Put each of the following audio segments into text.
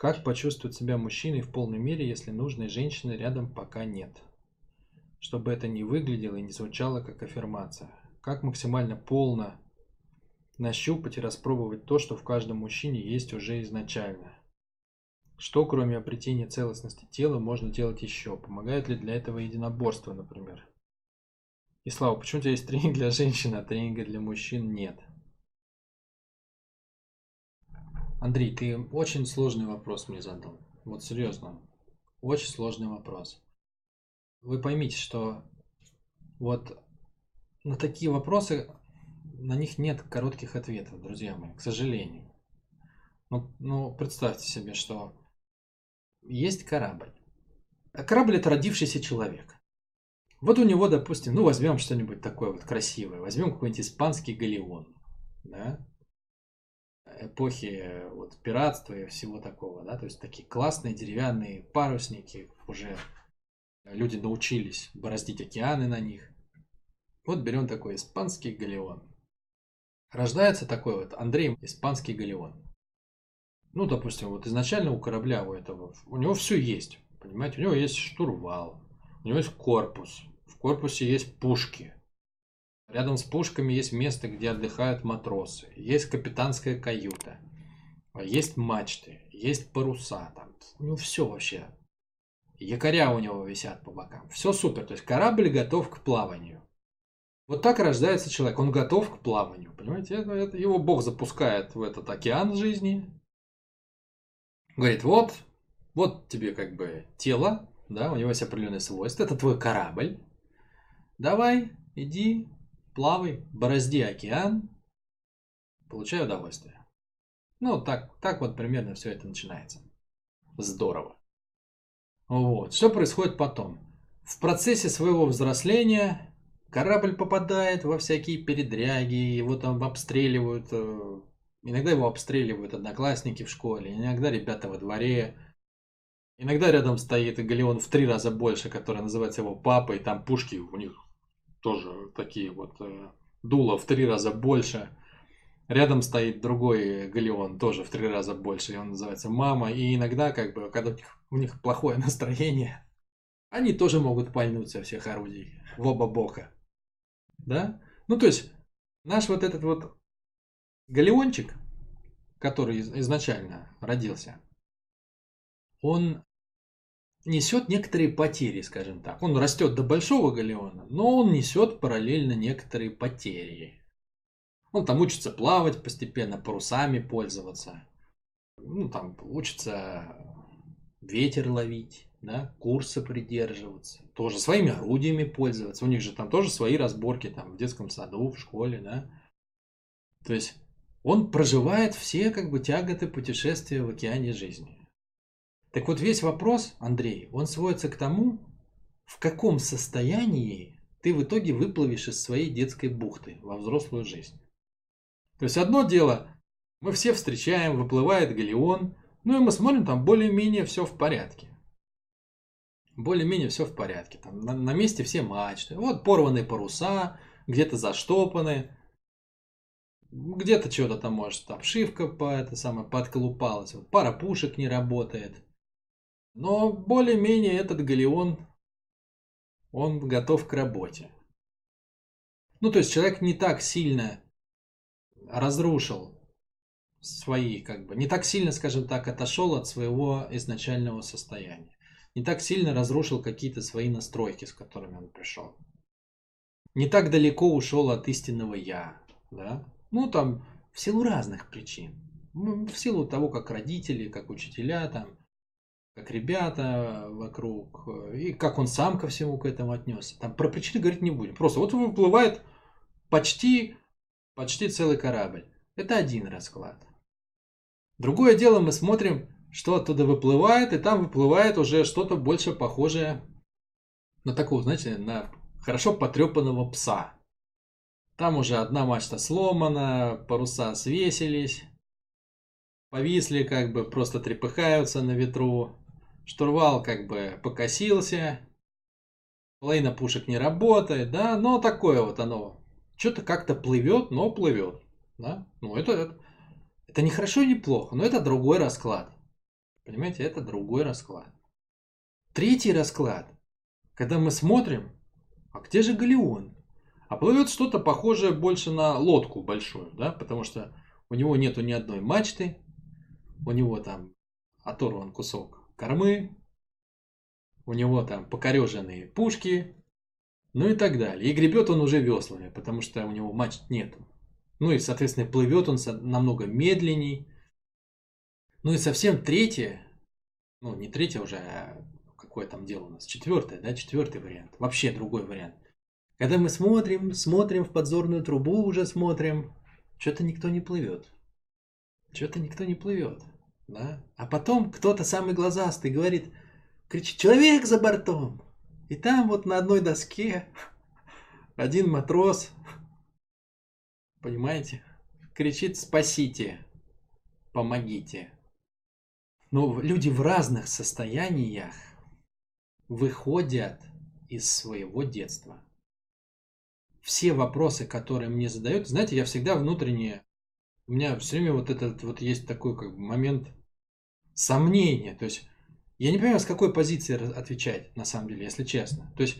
Как почувствовать себя мужчиной в полной мере, если нужной женщины рядом пока нет? Чтобы это не выглядело и не звучало как аффирмация. Как максимально полно нащупать и распробовать то, что в каждом мужчине есть уже изначально. Что, кроме обретения целостности тела, можно делать еще? Помогает ли для этого единоборство, например? И Слава, почему у тебя есть тренинг для женщин, а тренинга для мужчин нет? Андрей, ты очень сложный вопрос мне задал. Вот серьезно. Очень сложный вопрос. Вы поймите, что вот на такие вопросы, на них нет коротких ответов, друзья мои, к сожалению. Ну, ну представьте себе, что есть корабль. А корабль это родившийся человек. Вот у него, допустим, ну возьмем что-нибудь такое вот красивое, возьмем какой-нибудь испанский галеон, да, эпохи вот пиратства и всего такого, да, то есть такие классные деревянные парусники, уже люди научились бороздить океаны на них. Вот берем такой испанский галеон. Рождается такой вот Андрей испанский галеон. Ну, допустим, вот изначально у корабля у этого, у него все есть, понимаете, у него есть штурвал, у него есть корпус, в корпусе есть пушки. Рядом с пушками есть место, где отдыхают матросы. Есть капитанская каюта. Есть мачты. Есть паруса. Там, ну, все вообще. Якоря у него висят по бокам. Все супер. То есть корабль готов к плаванию. Вот так рождается человек. Он готов к плаванию. Понимаете? Это, это его Бог запускает в этот океан жизни. Говорит, вот, вот тебе как бы тело, да, у него есть определенные свойства. Это твой корабль. Давай, иди, плавай, борозди океан, получай удовольствие. Ну, так, так вот примерно все это начинается. Здорово. Вот. Что происходит потом? В процессе своего взросления корабль попадает во всякие передряги, его там обстреливают. Э, иногда его обстреливают одноклассники в школе, иногда ребята во дворе. Иногда рядом стоит галеон в три раза больше, который называется его папой, там пушки у них тоже такие вот э, дула в три раза больше. Рядом стоит другой галеон, тоже в три раза больше, и он называется «Мама». И иногда, как бы, когда у них, у них плохое настроение, они тоже могут пальнуть со всех орудий в оба бока. Да? Ну, то есть, наш вот этот вот галеончик, который изначально родился, он несет некоторые потери, скажем так. Он растет до большого галеона, но он несет параллельно некоторые потери. Он там учится плавать постепенно, парусами пользоваться. Ну, там учится ветер ловить, да, курсы придерживаться, тоже своими орудиями пользоваться. У них же там тоже свои разборки там в детском саду, в школе, да. То есть он проживает все как бы тяготы путешествия в океане жизни. Так вот весь вопрос, Андрей, он сводится к тому, в каком состоянии ты в итоге выплывешь из своей детской бухты во взрослую жизнь. То есть одно дело, мы все встречаем, выплывает галеон, ну и мы смотрим, там более-менее все в порядке. Более-менее все в порядке. Там на, на месте все мачты. Вот порванные паруса, где-то заштопаны, где-то что-то там может обшивка по это самое подколупалась, вот пара пушек не работает. Но более-менее этот галеон, он готов к работе. Ну, то есть человек не так сильно разрушил свои, как бы, не так сильно, скажем так, отошел от своего изначального состояния. Не так сильно разрушил какие-то свои настройки, с которыми он пришел. Не так далеко ушел от истинного я, да? Ну, там, в силу разных причин. В силу того, как родители, как учителя, там, как ребята вокруг, и как он сам ко всему к этому отнесся. Там про причины говорить не будем. Просто вот выплывает почти, почти целый корабль. Это один расклад. Другое дело, мы смотрим, что оттуда выплывает, и там выплывает уже что-то больше похожее на такого, знаете, на хорошо потрепанного пса. Там уже одна мачта сломана, паруса свесились, повисли, как бы просто трепыхаются на ветру. Штурвал как бы покосился. Половина пушек не работает, да, но такое вот оно. Что-то как-то плывет, но плывет. Да? Ну, это, это, это не хорошо и не плохо, но это другой расклад. Понимаете, это другой расклад. Третий расклад, когда мы смотрим, а где же галеон? А плывет что-то похожее больше на лодку большую, да, потому что у него нету ни одной мачты, у него там оторван кусок кормы, у него там покореженные пушки, ну и так далее. И гребет он уже веслами, потому что у него мачт нету. Ну и, соответственно, плывет он намного медленней. Ну и совсем третье, ну не третье уже, а какое там дело у нас, четвертое, да, четвертый вариант, вообще другой вариант. Когда мы смотрим, смотрим в подзорную трубу, уже смотрим, что-то никто не плывет. Что-то никто не плывет. Да? А потом кто-то самый глазастый говорит, кричит, человек за бортом. И там вот на одной доске один матрос, понимаете, кричит, спасите, помогите. Но люди в разных состояниях выходят из своего детства все вопросы, которые мне задают, знаете, я всегда внутренне, у меня все время вот этот вот есть такой как бы момент сомнения, то есть я не понимаю, с какой позиции отвечать, на самом деле, если честно. То есть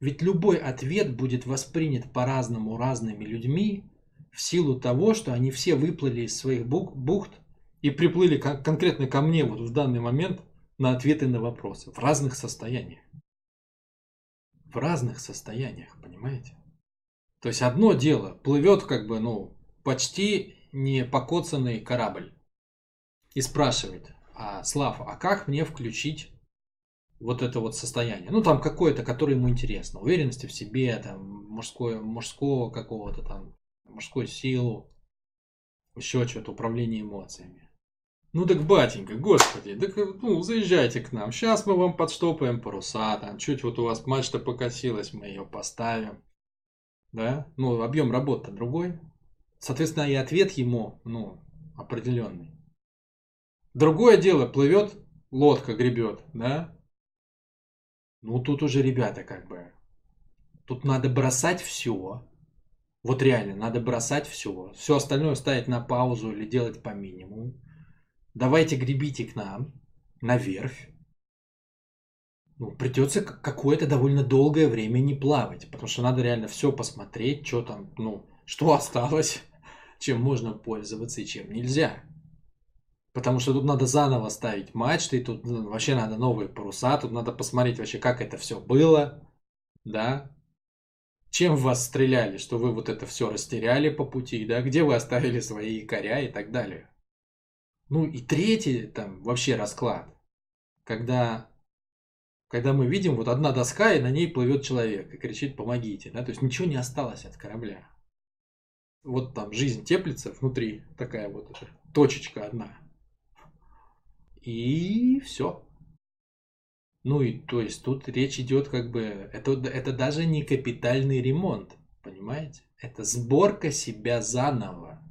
ведь любой ответ будет воспринят по-разному разными людьми в силу того, что они все выплыли из своих бухт и приплыли конкретно ко мне вот в данный момент на ответы на вопросы в разных состояниях. В разных состояниях, понимаете? То есть одно дело, плывет как бы, ну, почти не покоцанный корабль. И спрашивает, а, Слав, а как мне включить вот это вот состояние? Ну, там какое-то, которое ему интересно. Уверенности в себе, там, мужское, мужского какого-то там, мужскую силу, еще что-то, управление эмоциями. Ну так, батенька, господи, так, ну, заезжайте к нам. Сейчас мы вам подштопаем паруса, там, чуть вот у вас мачта покосилась, мы ее поставим да, ну, объем работы другой, соответственно, и ответ ему, ну, определенный. Другое дело, плывет, лодка гребет, да, ну, тут уже, ребята, как бы, тут надо бросать все, вот реально, надо бросать все, все остальное ставить на паузу или делать по минимуму. Давайте гребите к нам, на верфь, ну, придется какое-то довольно долгое время не плавать, потому что надо реально все посмотреть, что там, ну, что осталось, чем можно пользоваться и чем нельзя. Потому что тут надо заново ставить мачты, тут ну, вообще надо новые паруса, тут надо посмотреть вообще, как это все было, да, чем вас стреляли, что вы вот это все растеряли по пути, да, где вы оставили свои якоря и так далее. Ну и третий там вообще расклад, когда когда мы видим вот одна доска, и на ней плывет человек и кричит «помогите». Да? То есть ничего не осталось от корабля. Вот там жизнь теплится внутри, такая вот точечка одна. И все. Ну и то есть тут речь идет как бы, это, это даже не капитальный ремонт, понимаете? Это сборка себя заново,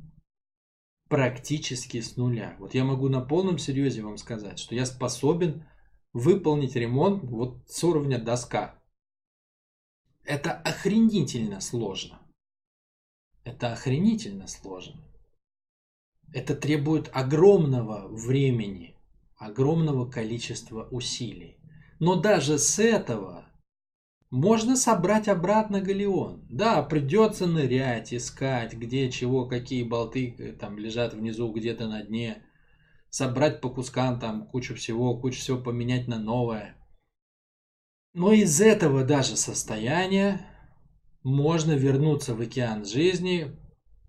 практически с нуля. Вот я могу на полном серьезе вам сказать, что я способен выполнить ремонт вот с уровня доска. Это охренительно сложно. Это охренительно сложно. Это требует огромного времени, огромного количества усилий. Но даже с этого можно собрать обратно галеон. Да, придется нырять, искать, где, чего, какие болты э, там лежат внизу, где-то на дне собрать по кускам там кучу всего, кучу всего поменять на новое. Но из этого даже состояния можно вернуться в океан жизни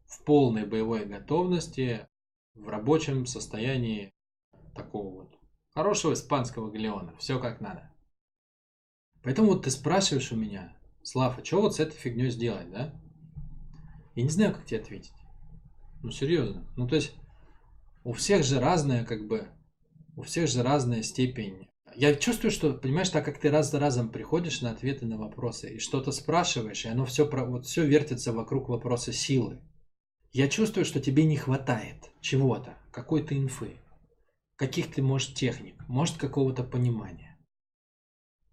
в полной боевой готовности, в рабочем состоянии такого вот хорошего испанского галеона. Все как надо. Поэтому вот ты спрашиваешь у меня, Слав, а что вот с этой фигней сделать, да? Я не знаю, как тебе ответить. Ну, серьезно. Ну, то есть, у всех же разная, как бы, у всех же разная степень. Я чувствую, что, понимаешь, так как ты раз за разом приходишь на ответы на вопросы и что-то спрашиваешь, и оно все, вот все вертится вокруг вопроса силы. Я чувствую, что тебе не хватает чего-то, какой-то инфы, каких-то, может, техник, может, какого-то понимания.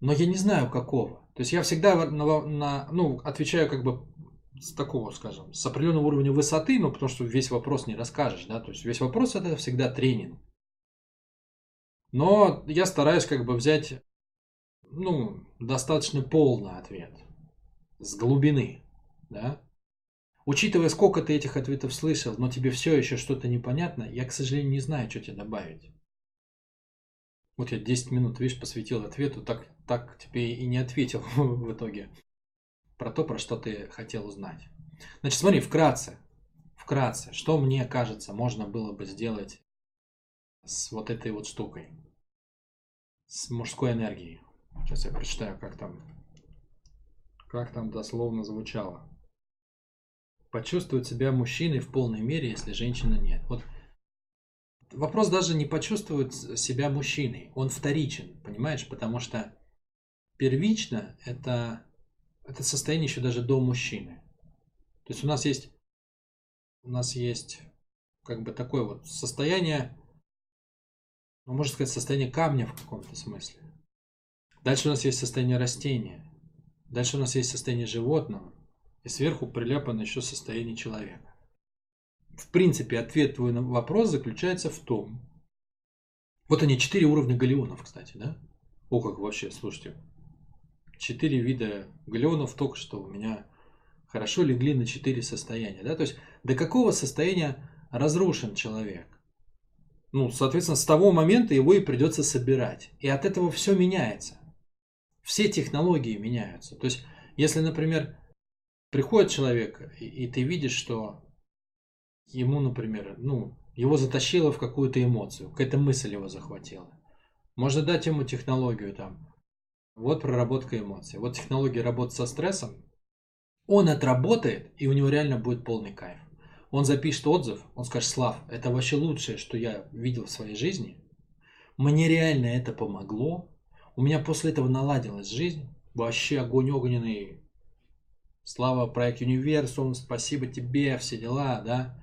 Но я не знаю, какого. То есть я всегда на, на, ну, отвечаю как бы с такого, скажем, с определенного уровня высоты, ну, потому что весь вопрос не расскажешь, да, то есть весь вопрос это всегда тренинг. Но я стараюсь как бы взять, ну, достаточно полный ответ. С глубины, да. Учитывая, сколько ты этих ответов слышал, но тебе все еще что-то непонятно, я, к сожалению, не знаю, что тебе добавить. Вот я 10 минут, видишь, посвятил ответу, так, так тебе и не ответил в итоге про то, про что ты хотел узнать. Значит, смотри, вкратце, вкратце, что мне кажется, можно было бы сделать с вот этой вот штукой, с мужской энергией. Сейчас я прочитаю, как там, как там дословно звучало. Почувствовать себя мужчиной в полной мере, если женщины нет. Вот вопрос даже не почувствовать себя мужчиной, он вторичен, понимаешь, потому что первично это, это состояние еще даже до мужчины. То есть у нас есть у нас есть как бы такое вот состояние, ну, можно сказать, состояние камня в каком-то смысле. Дальше у нас есть состояние растения. Дальше у нас есть состояние животного. И сверху приляпано еще состояние человека. В принципе, ответ твой на вопрос заключается в том, вот они, четыре уровня галеонов, кстати, да? О, как вообще, слушайте. Четыре вида галеонов только что у меня хорошо легли на четыре состояния. Да? То есть до какого состояния разрушен человек? Ну, соответственно, с того момента его и придется собирать. И от этого все меняется. Все технологии меняются. То есть, если, например, приходит человек, и, и ты видишь, что ему, например, ну, его затащило в какую-то эмоцию, какая-то мысль его захватила. Можно дать ему технологию там. Вот проработка эмоций. Вот технология работы со стрессом. Он отработает, и у него реально будет полный кайф. Он запишет отзыв, он скажет, Слав, это вообще лучшее, что я видел в своей жизни. Мне реально это помогло. У меня после этого наладилась жизнь. Вообще огонь огненный. Слава проект Универсум, спасибо тебе, все дела, да.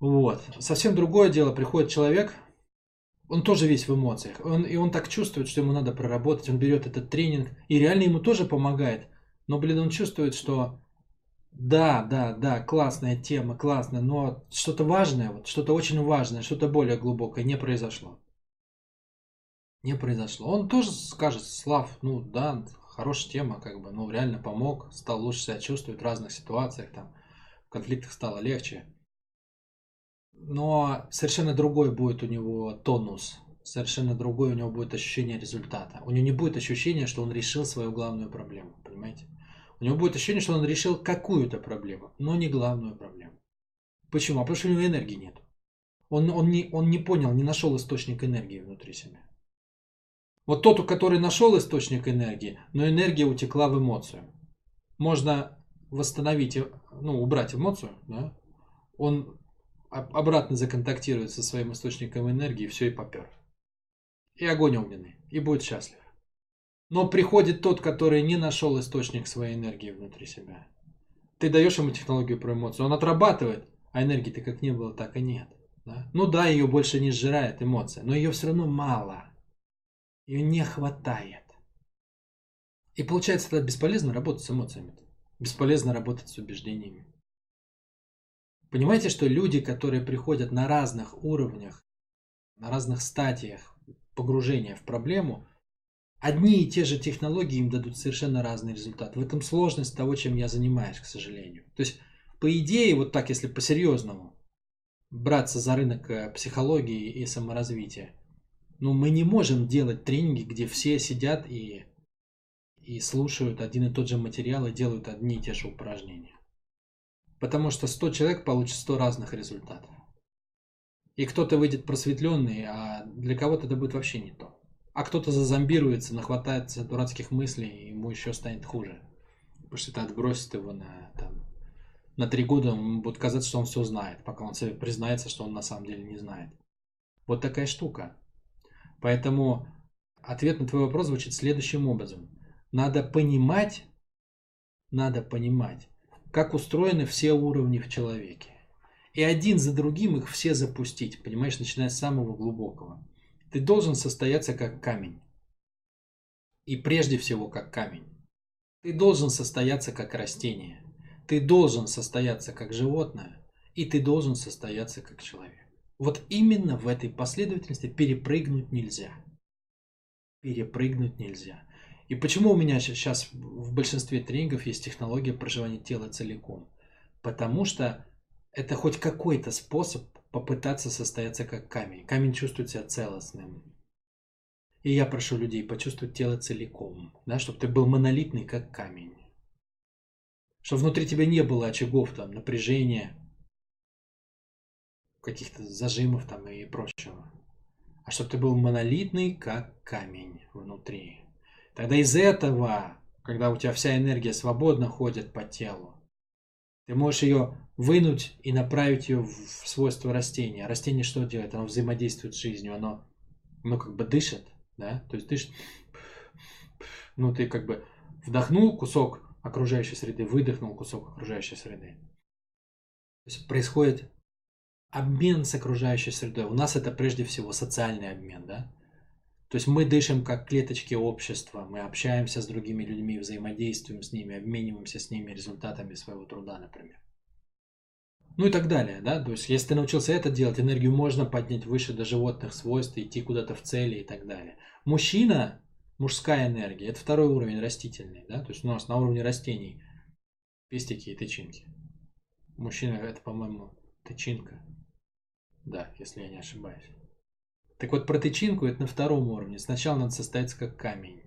Вот. Совсем другое дело, приходит человек, он тоже весь в эмоциях. Он, и он так чувствует, что ему надо проработать. Он берет этот тренинг, и реально ему тоже помогает. Но, блин, он чувствует, что да, да, да, классная тема, классная, но что-то важное, вот что-то очень важное, что-то более глубокое не произошло. Не произошло. Он тоже скажет, Слав, ну да, хорошая тема, как бы, ну реально помог, стал лучше себя чувствовать в разных ситуациях, там, в конфликтах стало легче. Но совершенно другой будет у него тонус, совершенно другое у него будет ощущение результата. У него не будет ощущения, что он решил свою главную проблему, понимаете? У него будет ощущение, что он решил какую-то проблему, но не главную проблему. Почему? А потому что у него энергии нет. Он, он, не, он не понял, не нашел источник энергии внутри себя. Вот тот, который нашел источник энергии, но энергия утекла в эмоцию. Можно восстановить, ну, убрать эмоцию, да? он обратно законтактирует со своим источником энергии, все и попер. И огонь огненный, и будет счастлив. Но приходит тот, который не нашел источник своей энергии внутри себя. Ты даешь ему технологию про эмоцию, он отрабатывает, а энергии-то как не было, так и нет. Да? Ну да, ее больше не сжирает эмоция, но ее все равно мало. Ее не хватает. И получается, тогда бесполезно работать с эмоциями. Бесполезно работать с убеждениями. Понимаете, что люди, которые приходят на разных уровнях, на разных стадиях погружения в проблему, одни и те же технологии им дадут совершенно разный результат. В этом сложность того, чем я занимаюсь, к сожалению. То есть, по идее, вот так, если по-серьезному браться за рынок э, психологии и саморазвития, ну, мы не можем делать тренинги, где все сидят и, и слушают один и тот же материал и делают одни и те же упражнения. Потому что 100 человек получит 100 разных результатов. И кто-то выйдет просветленный, а для кого-то это будет вообще не то. А кто-то зазомбируется, нахватается дурацких мыслей, и ему еще станет хуже. Потому что это отбросит его на, там, на три года, ему будет казаться, что он все знает, пока он себе признается, что он на самом деле не знает. Вот такая штука. Поэтому ответ на твой вопрос звучит следующим образом. Надо понимать, надо понимать, как устроены все уровни в человеке. И один за другим их все запустить, понимаешь, начиная с самого глубокого. Ты должен состояться как камень. И прежде всего как камень. Ты должен состояться как растение. Ты должен состояться как животное. И ты должен состояться как человек. Вот именно в этой последовательности перепрыгнуть нельзя. Перепрыгнуть нельзя. И почему у меня сейчас в большинстве тренингов есть технология проживания тела целиком? Потому что это хоть какой-то способ попытаться состояться как камень. Камень чувствует себя целостным. И я прошу людей почувствовать тело целиком, да, чтобы ты был монолитный, как камень. Чтобы внутри тебя не было очагов там, напряжения, каких-то зажимов там и прочего. А чтобы ты был монолитный, как камень внутри. Тогда из этого, когда у тебя вся энергия свободно ходит по телу, ты можешь ее вынуть и направить ее в свойства растения. Растение что делает? Оно взаимодействует с жизнью, оно, оно как бы дышит, да, то есть дышит, ну ты как бы вдохнул кусок окружающей среды, выдохнул кусок окружающей среды. То есть происходит обмен с окружающей средой. У нас это прежде всего социальный обмен, да? То есть мы дышим как клеточки общества, мы общаемся с другими людьми, взаимодействуем с ними, обмениваемся с ними результатами своего труда, например. Ну и так далее, да, то есть если ты научился это делать, энергию можно поднять выше до животных свойств, идти куда-то в цели и так далее. Мужчина, мужская энергия, это второй уровень растительный, да, то есть у нас на уровне растений пестики и тычинки. Мужчина это, по-моему, тычинка, да, если я не ошибаюсь. Так вот, про тычинку это на втором уровне. Сначала надо состояться как камень.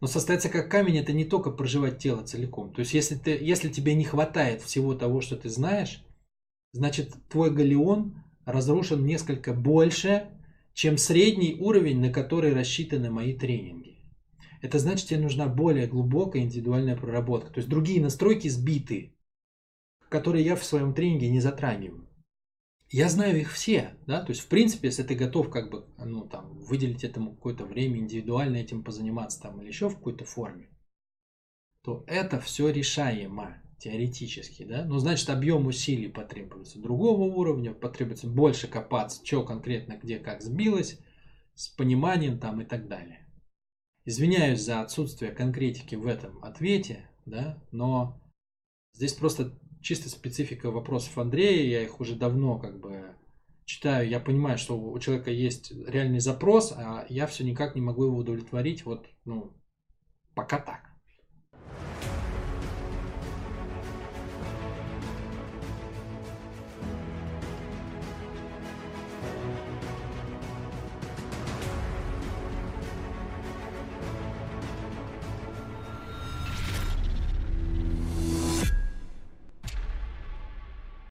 Но состояться как камень это не только проживать тело целиком. То есть, если, ты, если тебе не хватает всего того, что ты знаешь, значит, твой галеон разрушен несколько больше, чем средний уровень, на который рассчитаны мои тренинги. Это значит, тебе нужна более глубокая индивидуальная проработка. То есть другие настройки сбиты, которые я в своем тренинге не затрагиваю я знаю их все, да, то есть, в принципе, если ты готов как бы, ну, там, выделить этому какое-то время, индивидуально этим позаниматься там или еще в какой-то форме, то это все решаемо теоретически, да, но значит объем усилий потребуется другого уровня, потребуется больше копаться, что конкретно где как сбилось, с пониманием там и так далее. Извиняюсь за отсутствие конкретики в этом ответе, да, но здесь просто чисто специфика вопросов Андрея, я их уже давно как бы читаю, я понимаю, что у человека есть реальный запрос, а я все никак не могу его удовлетворить, вот, ну, пока так.